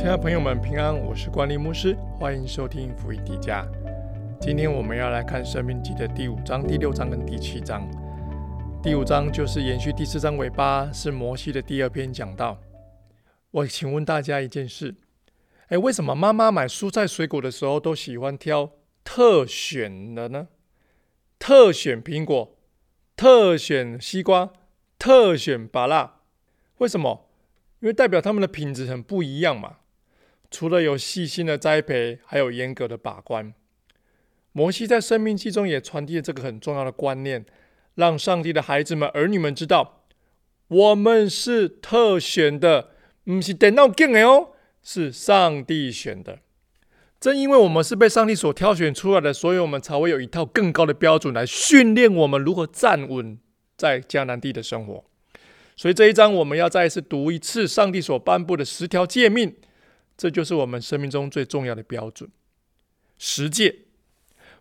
亲爱的朋友们，平安，我是管理牧师，欢迎收听福音迪迦。今天我们要来看《生命记》的第五章、第六章跟第七章。第五章就是延续第四章尾巴，是摩西的第二篇讲到。我请问大家一件事：哎，为什么妈妈买蔬菜水果的时候都喜欢挑特选的呢？特选苹果，特选西瓜，特选芭辣，为什么？因为代表他们的品质很不一样嘛。除了有细心的栽培，还有严格的把关。摩西在生命记中也传递了这个很重要的观念，让上帝的孩子们、儿女们知道，我们是特选的，不是等到见的哦，是上帝选的。正因为我们是被上帝所挑选出来的，所以我们才会有一套更高的标准来训练我们如何站稳在迦南地的生活。所以这一章我们要再一次读一次上帝所颁布的十条诫命。这就是我们生命中最重要的标准。十诫，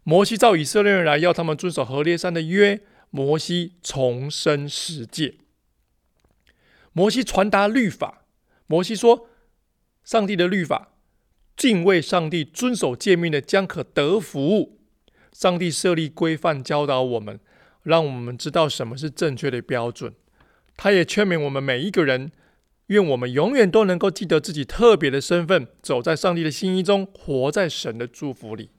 摩西召以色列人来，要他们遵守何烈山的约。摩西重申十诫。摩西传达律法。摩西说：“上帝的律法，敬畏上帝、遵守诫命的，将可得福。”上帝设立规范，教导我们，让我们知道什么是正确的标准。他也劝勉我们每一个人。愿我们永远都能够记得自己特别的身份，走在上帝的心意中，活在神的祝福里。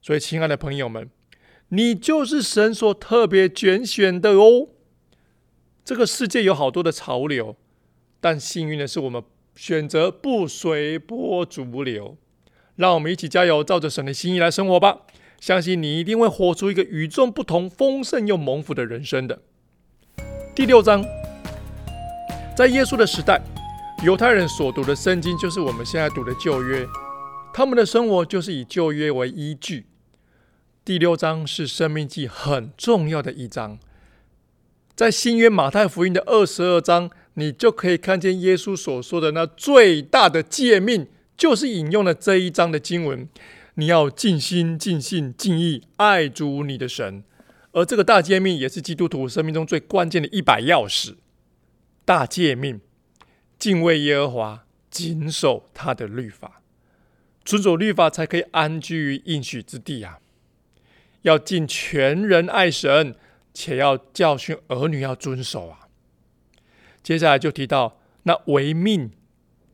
所以，亲爱的朋友们，你就是神所特别拣选的哦。这个世界有好多的潮流，但幸运的是，我们选择不随波逐流。让我们一起加油，照着神的心意来生活吧！相信你一定会活出一个与众不同、丰盛又蒙福的人生的。第六章。在耶稣的时代，犹太人所读的圣经就是我们现在读的旧约，他们的生活就是以旧约为依据。第六章是生命记很重要的一章，在新约马太福音的二十二章，你就可以看见耶稣所说的那最大的诫命，就是引用了这一章的经文：你要尽心、尽性、尽意爱主你的神。而这个大诫命也是基督徒生命中最关键的一把钥匙。大诫命，敬畏耶和华，谨守他的律法，遵守律法才可以安居于应许之地啊！要尽全人爱神，且要教训儿女要遵守啊！接下来就提到那违命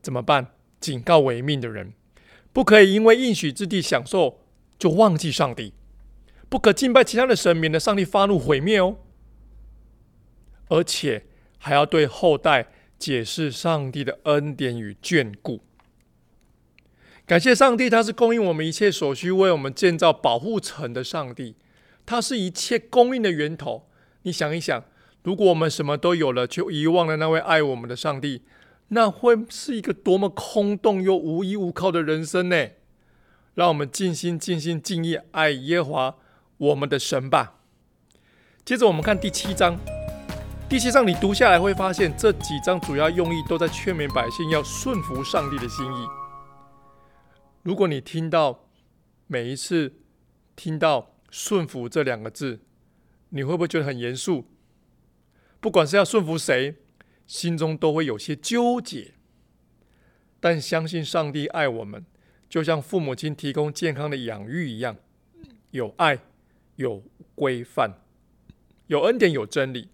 怎么办？警告违命的人，不可以因为应许之地享受就忘记上帝，不可敬拜其他的神，免得上帝发怒毁灭哦！而且。还要对后代解释上帝的恩典与眷顾。感谢上帝，他是供应我们一切所需、为我们建造保护城的上帝。他是一切供应的源头。你想一想，如果我们什么都有了，却遗忘了那位爱我们的上帝，那会是一个多么空洞又无依无靠的人生呢？让我们尽心、尽心、尽意爱耶华我们的神吧。接着，我们看第七章。第七章你读下来会发现，这几章主要用意都在劝勉百姓要顺服上帝的心意。如果你听到每一次听到“顺服”这两个字，你会不会觉得很严肃？不管是要顺服谁，心中都会有些纠结。但相信上帝爱我们，就像父母亲提供健康的养育一样，有爱、有规范、有恩典、有真理。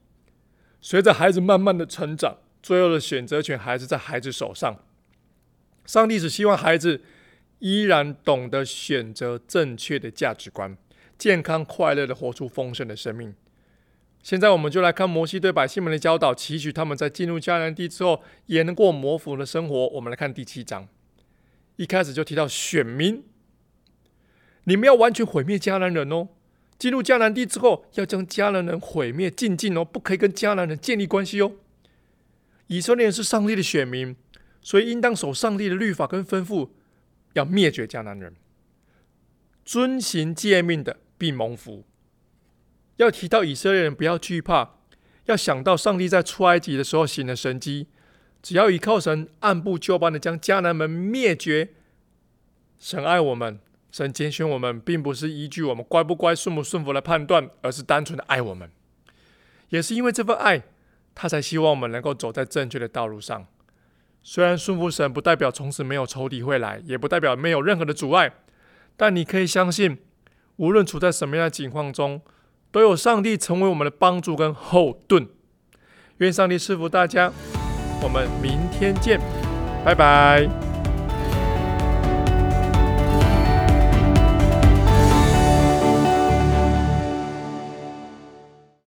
随着孩子慢慢的成长，最后的选择权还是在孩子手上。上帝只希望孩子依然懂得选择正确的价值观，健康快乐的活出丰盛的生命。现在，我们就来看摩西对百姓们的教导，期许他们在进入迦南地之后，也能过魔福的生活。我们来看第七章，一开始就提到选民，你们要完全毁灭迦南人哦。进入迦南地之后，要将迦南人毁灭尽尽哦，不可以跟迦南人建立关系哦。以色列人是上帝的选民，所以应当守上帝的律法跟吩咐，要灭绝迦南人。遵行诫命的必蒙福。要提到以色列人不要惧怕，要想到上帝在出埃及的时候行了神迹，只要依靠神，按部就班的将迦南人灭绝。神爱我们。神拣选我们，并不是依据我们乖不乖、顺不顺服来判断，而是单纯的爱我们。也是因为这份爱，他才希望我们能够走在正确的道路上。虽然顺服神不代表从此没有仇敌会来，也不代表没有任何的阻碍，但你可以相信，无论处在什么样的境况中，都有上帝成为我们的帮助跟后盾。愿上帝赐福大家，我们明天见，拜拜。